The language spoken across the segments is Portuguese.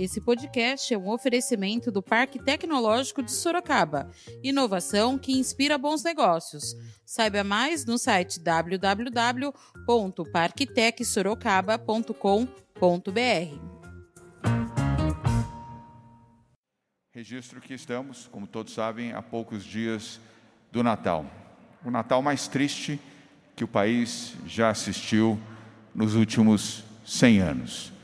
Esse podcast é um oferecimento do Parque Tecnológico de Sorocaba. Inovação que inspira bons negócios. Saiba mais no site www.parktecsorocaba.com.br. Registro que estamos, como todos sabem, há poucos dias do Natal. O Natal mais triste que o país já assistiu nos últimos 100 anos.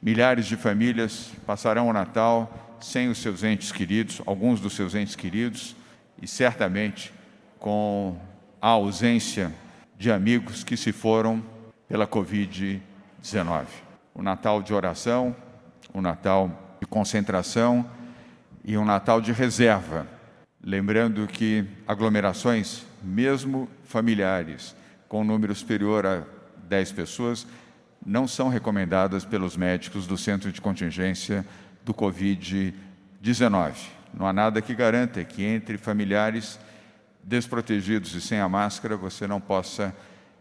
Milhares de famílias passarão o Natal sem os seus entes queridos, alguns dos seus entes queridos, e certamente com a ausência de amigos que se foram pela Covid-19. O Natal de oração, o Natal de concentração e um Natal de reserva. Lembrando que aglomerações, mesmo familiares, com um número superior a 10 pessoas, não são recomendadas pelos médicos do Centro de Contingência do Covid-19. Não há nada que garanta que entre familiares desprotegidos e sem a máscara você não possa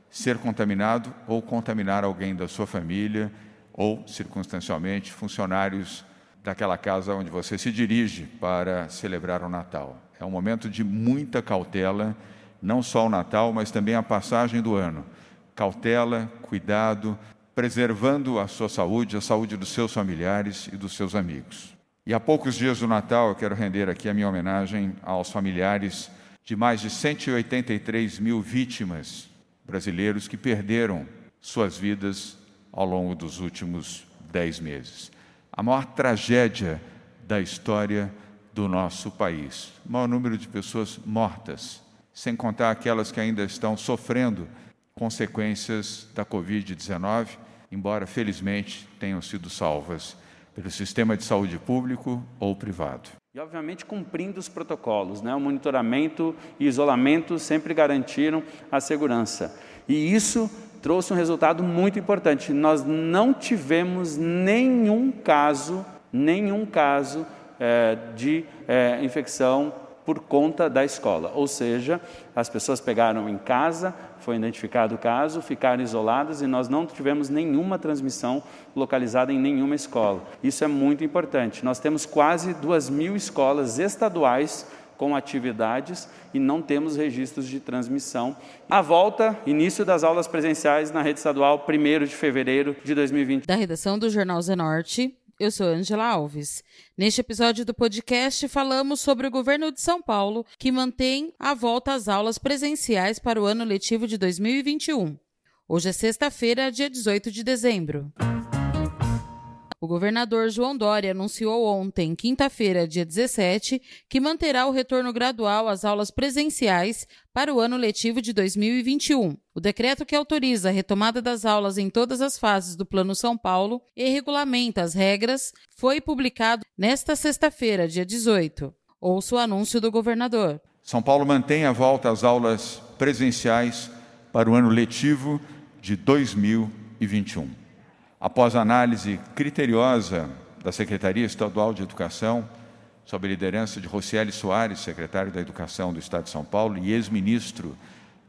ser contaminado ou contaminar alguém da sua família ou, circunstancialmente, funcionários daquela casa onde você se dirige para celebrar o Natal. É um momento de muita cautela, não só o Natal, mas também a passagem do ano. Cautela, cuidado, preservando a sua saúde, a saúde dos seus familiares e dos seus amigos. E há poucos dias do Natal, eu quero render aqui a minha homenagem aos familiares de mais de 183 mil vítimas brasileiros que perderam suas vidas ao longo dos últimos dez meses. A maior tragédia da história do nosso país. O maior número de pessoas mortas, sem contar aquelas que ainda estão sofrendo consequências da Covid-19 embora felizmente tenham sido salvas pelo sistema de saúde público ou privado. E, obviamente, cumprindo os protocolos, né? o monitoramento e isolamento sempre garantiram a segurança. E isso trouxe um resultado muito importante. Nós não tivemos nenhum caso, nenhum caso é, de é, infecção por conta da escola. Ou seja, as pessoas pegaram em casa, foi identificado o caso, ficaram isoladas e nós não tivemos nenhuma transmissão localizada em nenhuma escola. Isso é muito importante. Nós temos quase duas mil escolas estaduais com atividades e não temos registros de transmissão. A volta, início das aulas presenciais na rede estadual, 1 de fevereiro de 2020. Da redação do Jornal Zenorte, eu sou Angela Alves. Neste episódio do podcast, falamos sobre o governo de São Paulo, que mantém a volta às aulas presenciais para o ano letivo de 2021. Hoje é sexta-feira, dia 18 de dezembro. O governador João Dória anunciou ontem, quinta-feira, dia 17, que manterá o retorno gradual às aulas presenciais para o ano letivo de 2021. O decreto que autoriza a retomada das aulas em todas as fases do Plano São Paulo e regulamenta as regras foi publicado nesta sexta-feira, dia 18. Ouça o anúncio do governador. São Paulo mantém a volta às aulas presenciais para o ano letivo de 2021. Após análise criteriosa da Secretaria Estadual de Educação, sob a liderança de Rocieli Soares, secretário da Educação do Estado de São Paulo e ex-ministro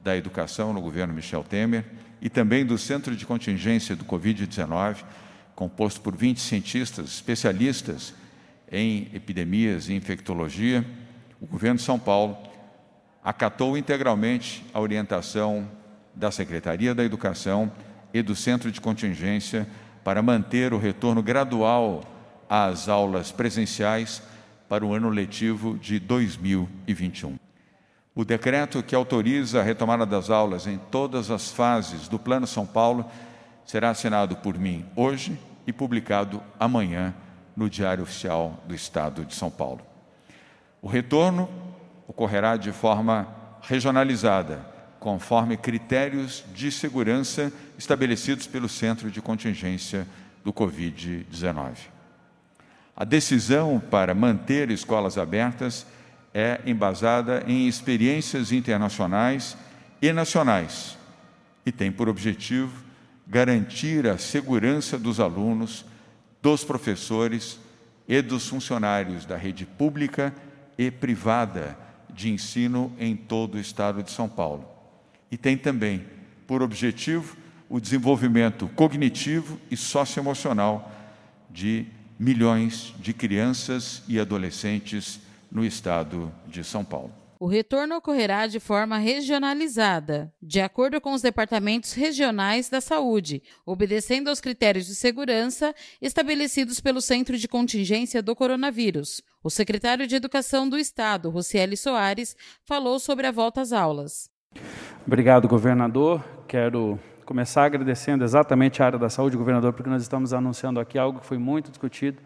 da Educação no governo Michel Temer, e também do Centro de Contingência do Covid-19, composto por 20 cientistas especialistas em epidemias e infectologia, o governo de São Paulo acatou integralmente a orientação da Secretaria da Educação e do Centro de Contingência para manter o retorno gradual às aulas presenciais para o ano letivo de 2021. O decreto que autoriza a retomada das aulas em todas as fases do Plano São Paulo será assinado por mim hoje e publicado amanhã no Diário Oficial do Estado de São Paulo. O retorno ocorrerá de forma regionalizada conforme critérios de segurança estabelecidos pelo Centro de Contingência do Covid-19. A decisão para manter escolas abertas é embasada em experiências internacionais e nacionais e tem por objetivo garantir a segurança dos alunos, dos professores e dos funcionários da rede pública e privada de ensino em todo o estado de São Paulo e tem também por objetivo o desenvolvimento cognitivo e socioemocional de milhões de crianças e adolescentes no estado de São Paulo. O retorno ocorrerá de forma regionalizada, de acordo com os departamentos regionais da saúde, obedecendo aos critérios de segurança estabelecidos pelo Centro de Contingência do Coronavírus. O secretário de Educação do Estado, Rocieli Soares, falou sobre a volta às aulas. Obrigado, governador. Quero começar agradecendo exatamente a área da saúde, governador, porque nós estamos anunciando aqui algo que foi muito discutido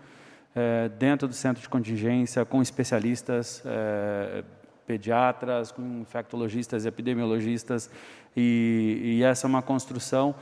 é, dentro do centro de contingência, com especialistas. É, pediatras, com infectologistas epidemiologistas, e, e essa é uma construção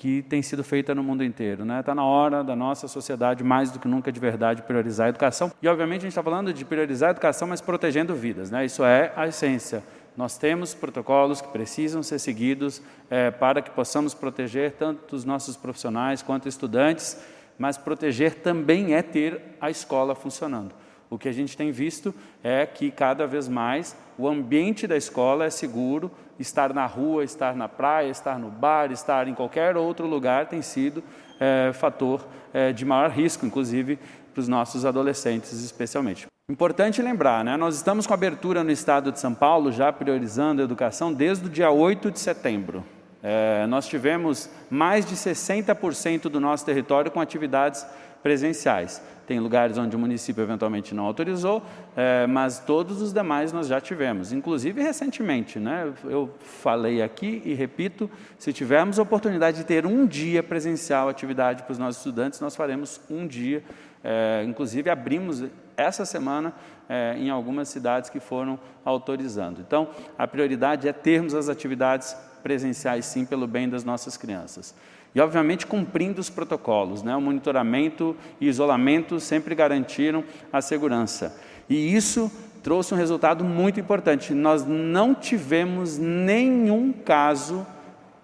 que tem sido feita no mundo inteiro. Está né? Tá na hora da nossa sociedade, mais do que nunca, de verdade, priorizar a educação. E, obviamente, a gente está falando de priorizar a educação, mas protegendo vidas. Né? Isso é a essência. Nós temos protocolos que precisam ser seguidos é, para que possamos proteger tanto os nossos profissionais quanto estudantes, mas proteger também é ter a escola funcionando o que a gente tem visto é que cada vez mais o ambiente da escola é seguro, estar na rua, estar na praia, estar no bar, estar em qualquer outro lugar tem sido é, fator é, de maior risco, inclusive para os nossos adolescentes, especialmente. Importante lembrar, né? nós estamos com abertura no estado de São Paulo, já priorizando a educação desde o dia 8 de setembro. É, nós tivemos mais de 60% do nosso território com atividades presenciais. Tem lugares onde o município eventualmente não autorizou, é, mas todos os demais nós já tivemos, inclusive recentemente. Né? Eu falei aqui e repito: se tivermos a oportunidade de ter um dia presencial atividade para os nossos estudantes, nós faremos um dia. É, inclusive, abrimos essa semana é, em algumas cidades que foram autorizando. Então, a prioridade é termos as atividades presenciais, sim, pelo bem das nossas crianças. E, obviamente, cumprindo os protocolos, né? o monitoramento e isolamento sempre garantiram a segurança. E isso trouxe um resultado muito importante. Nós não tivemos nenhum caso,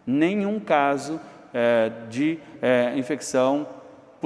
nenhum caso é, de é, infecção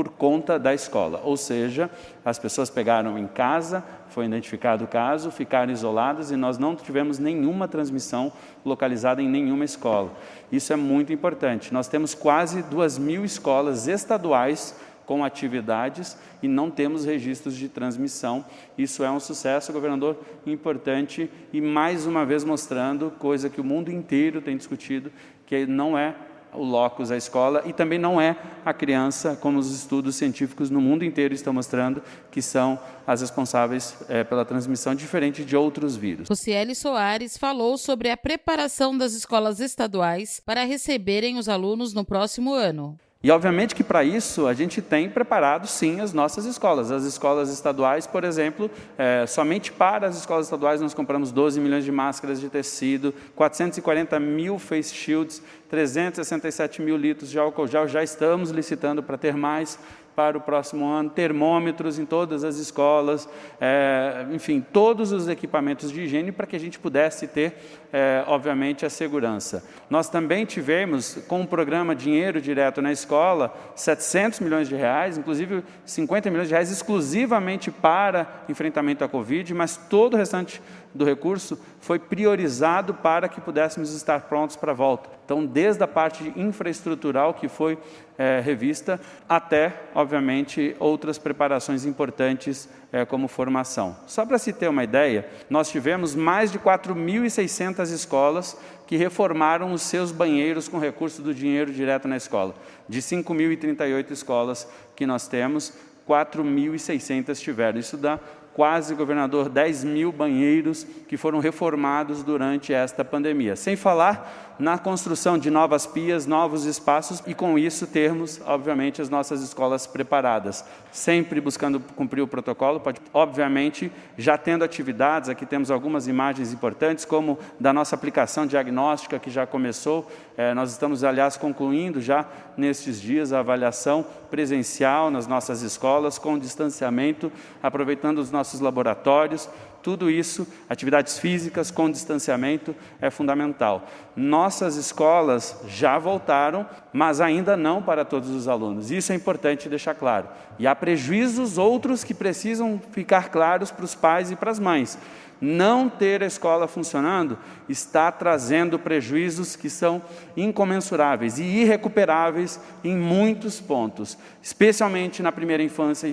por conta da escola. Ou seja, as pessoas pegaram em casa, foi identificado o caso, ficaram isoladas e nós não tivemos nenhuma transmissão localizada em nenhuma escola. Isso é muito importante. Nós temos quase duas mil escolas estaduais com atividades e não temos registros de transmissão. Isso é um sucesso, governador, importante e mais uma vez mostrando coisa que o mundo inteiro tem discutido, que não é o locus, a escola, e também não é a criança, como os estudos científicos no mundo inteiro estão mostrando, que são as responsáveis é, pela transmissão, diferente de outros vírus. Rocieli Soares falou sobre a preparação das escolas estaduais para receberem os alunos no próximo ano. E obviamente que para isso a gente tem preparado sim as nossas escolas. As escolas estaduais, por exemplo, é, somente para as escolas estaduais nós compramos 12 milhões de máscaras de tecido, 440 mil face shields, 367 mil litros de álcool gel. Já estamos licitando para ter mais para o próximo ano, termômetros em todas as escolas, é, enfim, todos os equipamentos de higiene para que a gente pudesse ter, é, obviamente, a segurança. Nós também tivemos, com o programa Dinheiro Direto na Escola, 700 milhões de reais, inclusive 50 milhões de reais exclusivamente para enfrentamento à Covid, mas todo o restante do recurso foi priorizado para que pudéssemos estar prontos para a volta. Então, desde a parte infraestrutural que foi é, revista, até, obviamente, outras preparações importantes, é, como formação. Só para se ter uma ideia, nós tivemos mais de 4.600 escolas que reformaram os seus banheiros com recurso do dinheiro direto na escola. De 5.038 escolas que nós temos, 4.600 tiveram. Isso dá quase, governador, 10 mil banheiros que foram reformados durante esta pandemia. Sem falar na construção de novas pias, novos espaços e, com isso, termos, obviamente, as nossas escolas preparadas, sempre buscando cumprir o protocolo, pode, obviamente, já tendo atividades, aqui temos algumas imagens importantes, como da nossa aplicação diagnóstica que já começou, é, nós estamos, aliás, concluindo já nestes dias a avaliação presencial nas nossas escolas, com distanciamento, aproveitando os nossos laboratórios, tudo isso, atividades físicas com distanciamento, é fundamental. Nossas escolas já voltaram, mas ainda não para todos os alunos. Isso é importante deixar claro. E há prejuízos outros que precisam ficar claros para os pais e para as mães. Não ter a escola funcionando está trazendo prejuízos que são incomensuráveis e irrecuperáveis em muitos pontos, especialmente na primeira infância,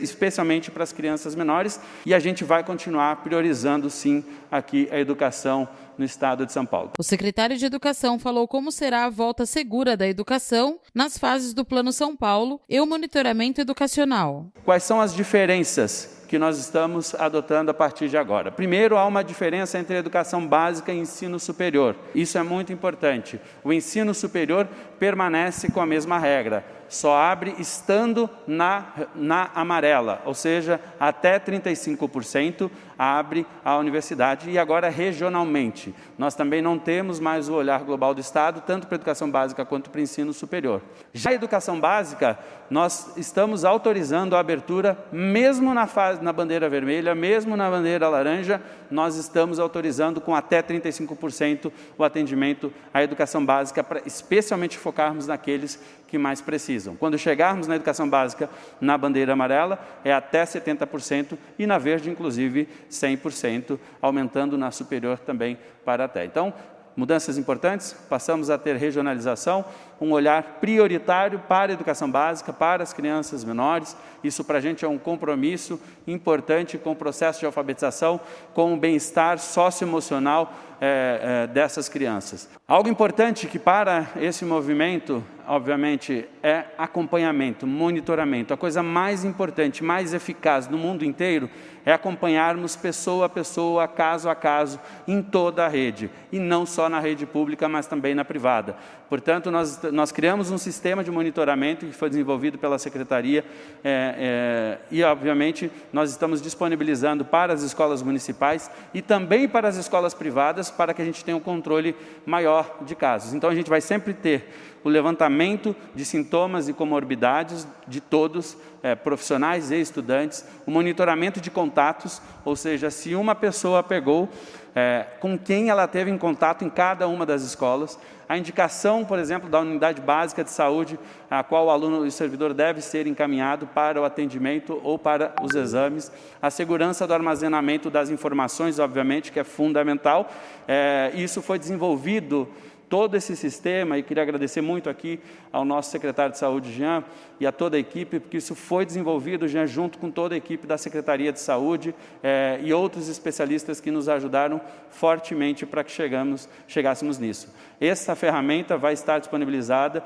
especialmente para as crianças menores, e a gente vai continuar priorizando sim aqui a educação no estado de São Paulo. O secretário de Educação falou como será a volta segura da educação nas fases do Plano São Paulo e o monitoramento educacional. Quais são as diferenças que nós estamos adotando a partir de agora. Primeiro, há uma diferença entre educação básica e ensino superior. Isso é muito importante. O ensino superior permanece com a mesma regra só abre estando na, na amarela, ou seja, até 35% abre a universidade e agora regionalmente. Nós também não temos mais o olhar global do Estado, tanto para a educação básica quanto para o ensino superior. Já a educação básica, nós estamos autorizando a abertura, mesmo na, fase, na bandeira vermelha, mesmo na bandeira laranja, nós estamos autorizando com até 35% o atendimento à educação básica, para especialmente focarmos naqueles que mais precisam. Quando chegarmos na educação básica, na bandeira amarela, é até 70% e na verde, inclusive, 100%, aumentando na superior também para até. Então, mudanças importantes, passamos a ter regionalização, um olhar prioritário para a educação básica, para as crianças menores. Isso para a gente é um compromisso importante com o processo de alfabetização, com o bem-estar socioemocional é, é, dessas crianças. Algo importante que para esse movimento, obviamente, é acompanhamento, monitoramento. A coisa mais importante, mais eficaz no mundo inteiro é acompanharmos pessoa a pessoa, caso a caso, em toda a rede, e não só na rede pública, mas também na privada. Portanto, nós, nós criamos um sistema de monitoramento que foi desenvolvido pela Secretaria é, é, e, obviamente, nós estamos disponibilizando para as escolas municipais e também para as escolas privadas para que a gente tenha um controle maior de casos. Então, a gente vai sempre ter o levantamento de sintomas e comorbidades de todos, é, profissionais e estudantes, o monitoramento de contatos, ou seja, se uma pessoa pegou, é, com quem ela teve em contato em cada uma das escolas, a indicação, por exemplo, da unidade básica de saúde, a qual o aluno e servidor deve ser encaminhado para o atendimento ou para os exames, a segurança do armazenamento das informações, obviamente, que é fundamental. É, isso foi desenvolvido todo esse sistema, e queria agradecer muito aqui ao nosso secretário de Saúde, Jean, e a toda a equipe, porque isso foi desenvolvido, Jean, junto com toda a equipe da Secretaria de Saúde eh, e outros especialistas que nos ajudaram fortemente para que chegamos, chegássemos nisso. Essa ferramenta vai estar disponibilizada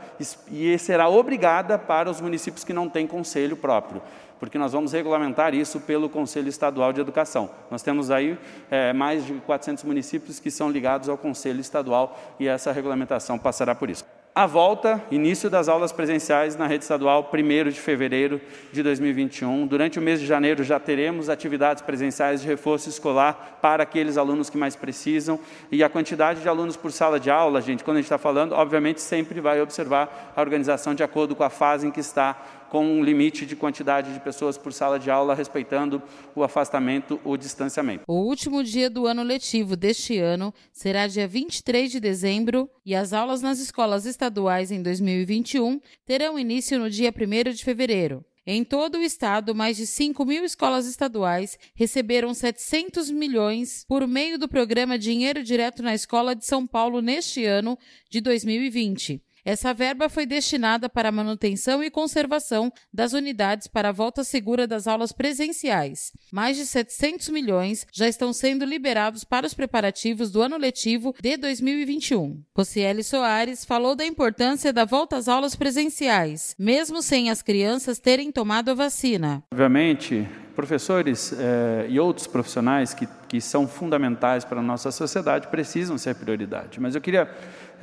e será obrigada para os municípios que não têm conselho próprio porque nós vamos regulamentar isso pelo Conselho Estadual de Educação. Nós temos aí é, mais de 400 municípios que são ligados ao Conselho Estadual e essa regulamentação passará por isso. A volta, início das aulas presenciais na rede estadual, 1 de fevereiro de 2021. Durante o mês de janeiro já teremos atividades presenciais de reforço escolar para aqueles alunos que mais precisam. E a quantidade de alunos por sala de aula, gente, quando a gente está falando, obviamente sempre vai observar a organização de acordo com a fase em que está com um limite de quantidade de pessoas por sala de aula, respeitando o afastamento, o distanciamento. O último dia do ano letivo deste ano será dia 23 de dezembro e as aulas nas escolas estaduais em 2021 terão início no dia 1 de fevereiro. Em todo o estado, mais de 5 mil escolas estaduais receberam 700 milhões por meio do programa Dinheiro Direto na Escola de São Paulo neste ano de 2020. Essa verba foi destinada para a manutenção e conservação das unidades para a volta segura das aulas presenciais. Mais de 700 milhões já estão sendo liberados para os preparativos do ano letivo de 2021. Rocieli Soares falou da importância da volta às aulas presenciais, mesmo sem as crianças terem tomado a vacina. Obviamente, professores eh, e outros profissionais que, que são fundamentais para a nossa sociedade precisam ser prioridade. Mas eu queria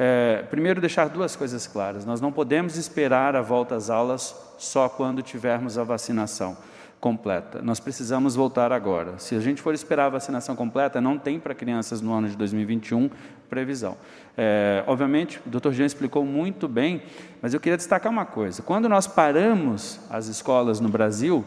é, primeiro, deixar duas coisas claras. Nós não podemos esperar a volta às aulas só quando tivermos a vacinação completa. Nós precisamos voltar agora. Se a gente for esperar a vacinação completa, não tem para crianças no ano de 2021 previsão. É, obviamente, o Dr. Jean explicou muito bem, mas eu queria destacar uma coisa. Quando nós paramos as escolas no Brasil,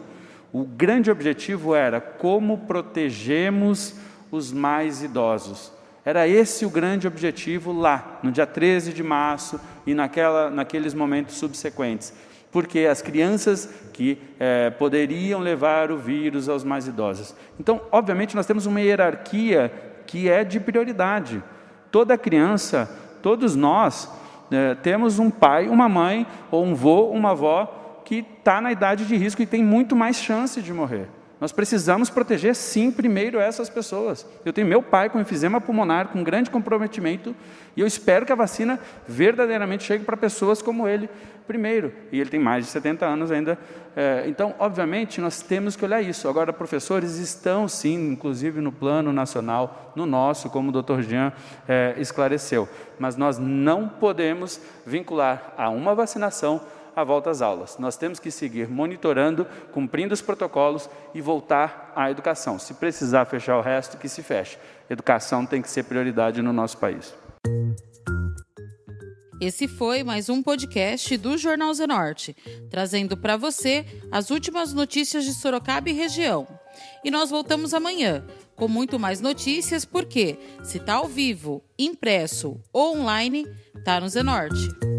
o grande objetivo era como protegemos os mais idosos. Era esse o grande objetivo lá, no dia 13 de março e naquela, naqueles momentos subsequentes. porque as crianças que é, poderiam levar o vírus aos mais idosos. Então, obviamente, nós temos uma hierarquia que é de prioridade. Toda criança, todos nós, é, temos um pai, uma mãe, ou um vô, uma avó, que está na idade de risco e tem muito mais chance de morrer. Nós precisamos proteger, sim, primeiro essas pessoas. Eu tenho meu pai com enfisema pulmonar, com grande comprometimento, e eu espero que a vacina verdadeiramente chegue para pessoas como ele primeiro. E ele tem mais de 70 anos ainda. É, então, obviamente, nós temos que olhar isso. Agora, professores estão, sim, inclusive no plano nacional, no nosso, como o doutor Jean é, esclareceu. Mas nós não podemos vincular a uma vacinação a volta às aulas. Nós temos que seguir monitorando, cumprindo os protocolos e voltar à educação. Se precisar fechar o resto, que se feche. Educação tem que ser prioridade no nosso país. Esse foi mais um podcast do Jornal Zenorte, trazendo para você as últimas notícias de Sorocaba e região. E nós voltamos amanhã com muito mais notícias, porque se está ao vivo, impresso ou online, está no Zenorte.